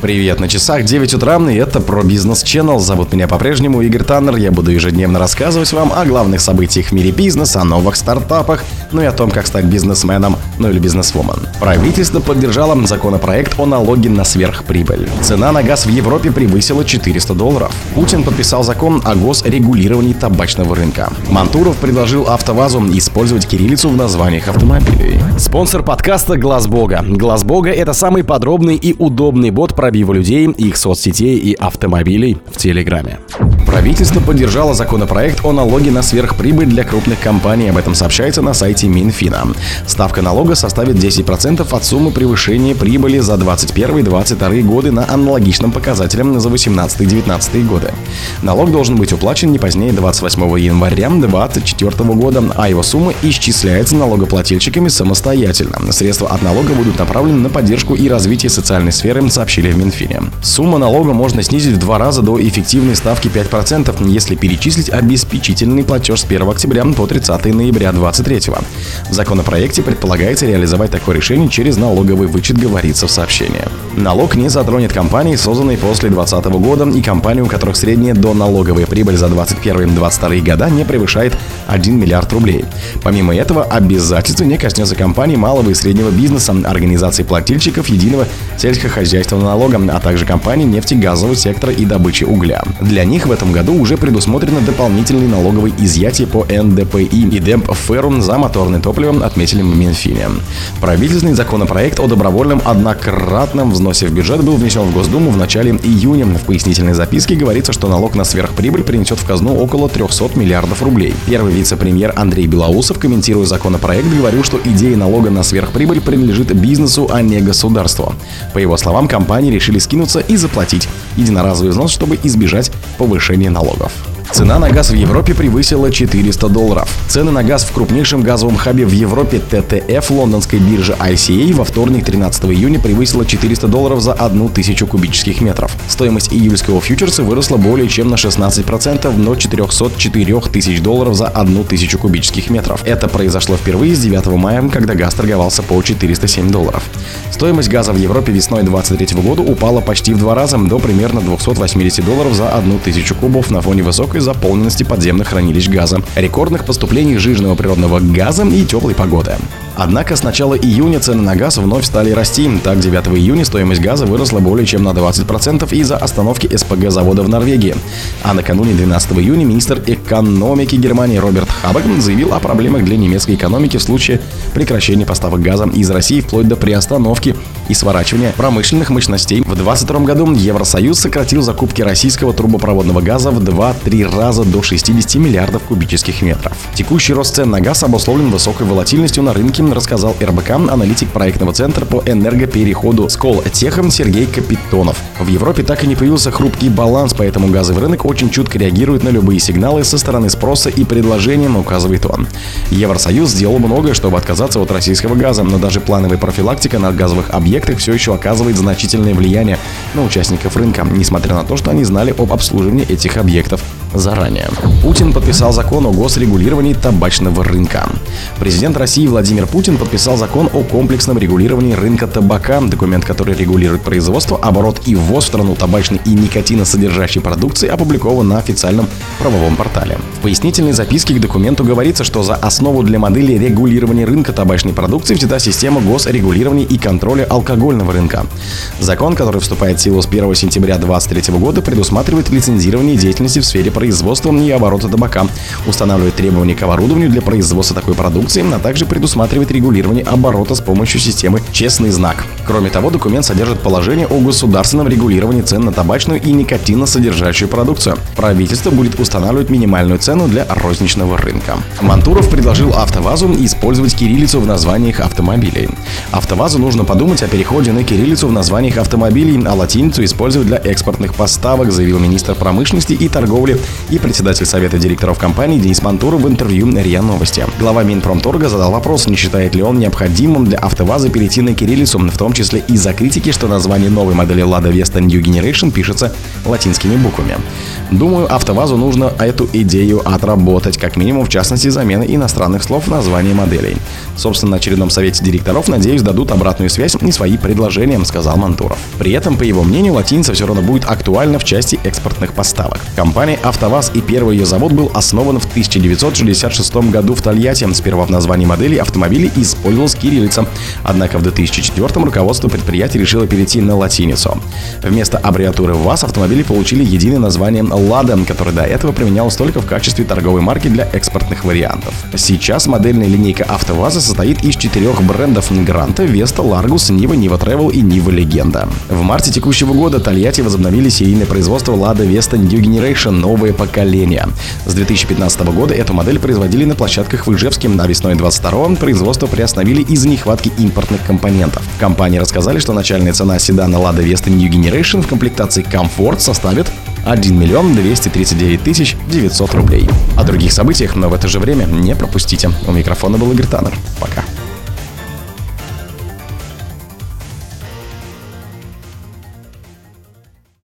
Привет, на часах 9 утра, и это про бизнес Channel. Зовут меня по-прежнему Игорь Таннер. Я буду ежедневно рассказывать вам о главных событиях в мире бизнеса, о новых стартапах, ну и о том, как стать бизнесменом, ну или бизнесвумен. Правительство поддержало законопроект о налоге на сверхприбыль. Цена на газ в Европе превысила 400 долларов. Путин подписал закон о госрегулировании табачного рынка. Мантуров предложил АвтоВАЗу использовать кириллицу в названиях автомобилей. Спонсор подкаста Глаз Бога. Глаз Бога это самый подробный и удобный бот про пробива людей, их соцсетей и автомобилей в Телеграме. Правительство поддержало законопроект о налоге на сверхприбыль для крупных компаний. Об этом сообщается на сайте Минфина. Ставка налога составит 10% от суммы превышения прибыли за 2021-2022 годы на аналогичном показателем за 2018-2019 годы. Налог должен быть уплачен не позднее 28 января 2024 года, а его сумма исчисляется налогоплательщиками самостоятельно. Средства от налога будут направлены на поддержку и развитие социальной сферы, сообщили в Минфине. Сумма налога можно снизить в два раза до эффективной ставки 5%, если перечислить обеспечительный платеж с 1 октября по 30 ноября 2023. В законопроекте предполагается реализовать такое решение через налоговый вычет, говорится в сообщении. Налог не затронет компании, созданные после 2020 года и компании, у которых средняя доналоговая прибыль за 2021-2022 года не превышает 1 миллиард рублей. Помимо этого, обязательство не коснется компаний малого и среднего бизнеса, организаций плательщиков, единого сельскохозяйственного налога, а также компаний нефтегазового сектора и добычи угля. Для них в этом году уже предусмотрено дополнительный налоговый изъятие по НДПИ и ДЭМП-ФЭРу за моторное топливо, отметили в Минфине. Правительственный законопроект о добровольном однократном взносе в бюджет был внесен в Госдуму в начале июня. В пояснительной записке говорится, что налог на сверхприбыль принесет в казну около 300 миллиардов рублей. Первый вице-премьер Андрей Белоусов, комментируя законопроект, говорил, что идея налога на сверхприбыль принадлежит бизнесу, а не государству. По его словам, компании решили скинуться и заплатить единоразовый взнос, чтобы избежать повышения налогов. Цена на газ в Европе превысила 400 долларов. Цены на газ в крупнейшем газовом хабе в Европе ТТФ лондонской биржи ICA во вторник 13 июня превысила 400 долларов за 1000 кубических метров. Стоимость июльского фьючерса выросла более чем на 16% до 404 тысяч долларов за 1000 кубических метров. Это произошло впервые с 9 мая, когда газ торговался по 407 долларов. Стоимость газа в Европе весной 2023 года упала почти в два раза до примерно 280 долларов за 1000 кубов на фоне высокой высокой заполненности подземных хранилищ газа, рекордных поступлений жирного природного газа и теплой погоды. Однако с начала июня цены на газ вновь стали расти. Так, 9 июня стоимость газа выросла более чем на 20% из-за остановки СПГ завода в Норвегии. А накануне 12 июня министр экономики Германии Роберт Хабек заявил о проблемах для немецкой экономики в случае прекращения поставок газа из России вплоть до приостановки и сворачивания промышленных мощностей. В 2022 году Евросоюз сократил закупки российского трубопроводного газа в 2-3 раза до 60 миллиардов кубических метров. Текущий рост цен на газ обусловлен высокой волатильностью на рынке рассказал РБК аналитик проектного центра по энергопереходу Скол Техом Сергей Капитонов. В Европе так и не появился хрупкий баланс, поэтому газовый рынок очень чутко реагирует на любые сигналы со стороны спроса и предложения, указывает он. Евросоюз сделал многое, чтобы отказаться от российского газа, но даже плановая профилактика на газовых объектах все еще оказывает значительное влияние на участников рынка, несмотря на то, что они знали об обслуживании этих объектов заранее. Путин подписал закон о госрегулировании табачного рынка. Президент России Владимир Путин подписал закон о комплексном регулировании рынка табака, документ, который регулирует производство, оборот и ввоз в страну табачной и никотиносодержащей продукции, опубликован на официальном правовом портале. В пояснительной записке к документу говорится, что за основу для модели регулирования рынка табачной продукции взята система госрегулирования и контроля алкогольного рынка. Закон, который вступает в силу с 1 сентября 2023 года, предусматривает лицензирование деятельности в сфере производства и оборота табака, устанавливает требования к оборудованию для производства такой продукции, а также предусматривает регулирование оборота с помощью системы «Честный знак». Кроме того, документ содержит положение о государственном регулировании цен на табачную и никотиносодержащую продукцию. Правительство будет устанавливать минимальную цену для розничного рынка. Мантуров предложил АвтоВАЗу использовать кириллицу в названиях автомобилей. АвтоВАЗу нужно подумать о переходе на кириллицу в названиях автомобилей, а латиницу использовать для экспортных поставок, заявил министр промышленности и торговли и председатель совета директоров компании Денис Мантуров в интервью РИА Новости. Глава Минпромторга задал вопрос, не считает ли он необходимым для АвтоВАЗа перейти на кириллицу, в том числе из-за критики, что название новой модели Lada Vesta New Generation пишется латинскими буквами. Думаю, АвтоВАЗу нужно эту идею отработать, как минимум в частности замены иностранных слов в названии моделей. Собственно, на очередном совете директоров, надеюсь, дадут обратную связь и свои предложения, сказал Мантуров. При этом, по его мнению, латиница все равно будет актуальна в части экспортных поставок. Компания АвтоВАЗ и первый ее завод был основан в 1966 году в Тольятти. Сперва в названии модели автомобилей использовалась кириллица. Однако в 2004 руководство предприятия решило перейти на латиницу. Вместо аббревиатуры ВАЗ автомобили получили единое название «Лада», которое до этого применялось только в качестве торговой марки для экспортных вариантов. Сейчас модельная линейка АвтоВАЗа состоит из четырех брендов Гранта, Веста, Ларгус, Нива, Нива Travel и Нива Легенда. В марте текущего года Тольятти возобновили серийное производство Lada Vesta New Generation новое поколение. С 2015 года эту модель производили на площадках в Ижевске, на весной 22 производство приостановили из-за нехватки импортных компонентов. Компании рассказали, что начальная цена седана Lada Vesta New Generation в комплектации Comfort составит 1 миллион 239 тысяч 900 рублей. О других событиях, но в это же время не пропустите. У микрофона был Игорь Таннер. Пока.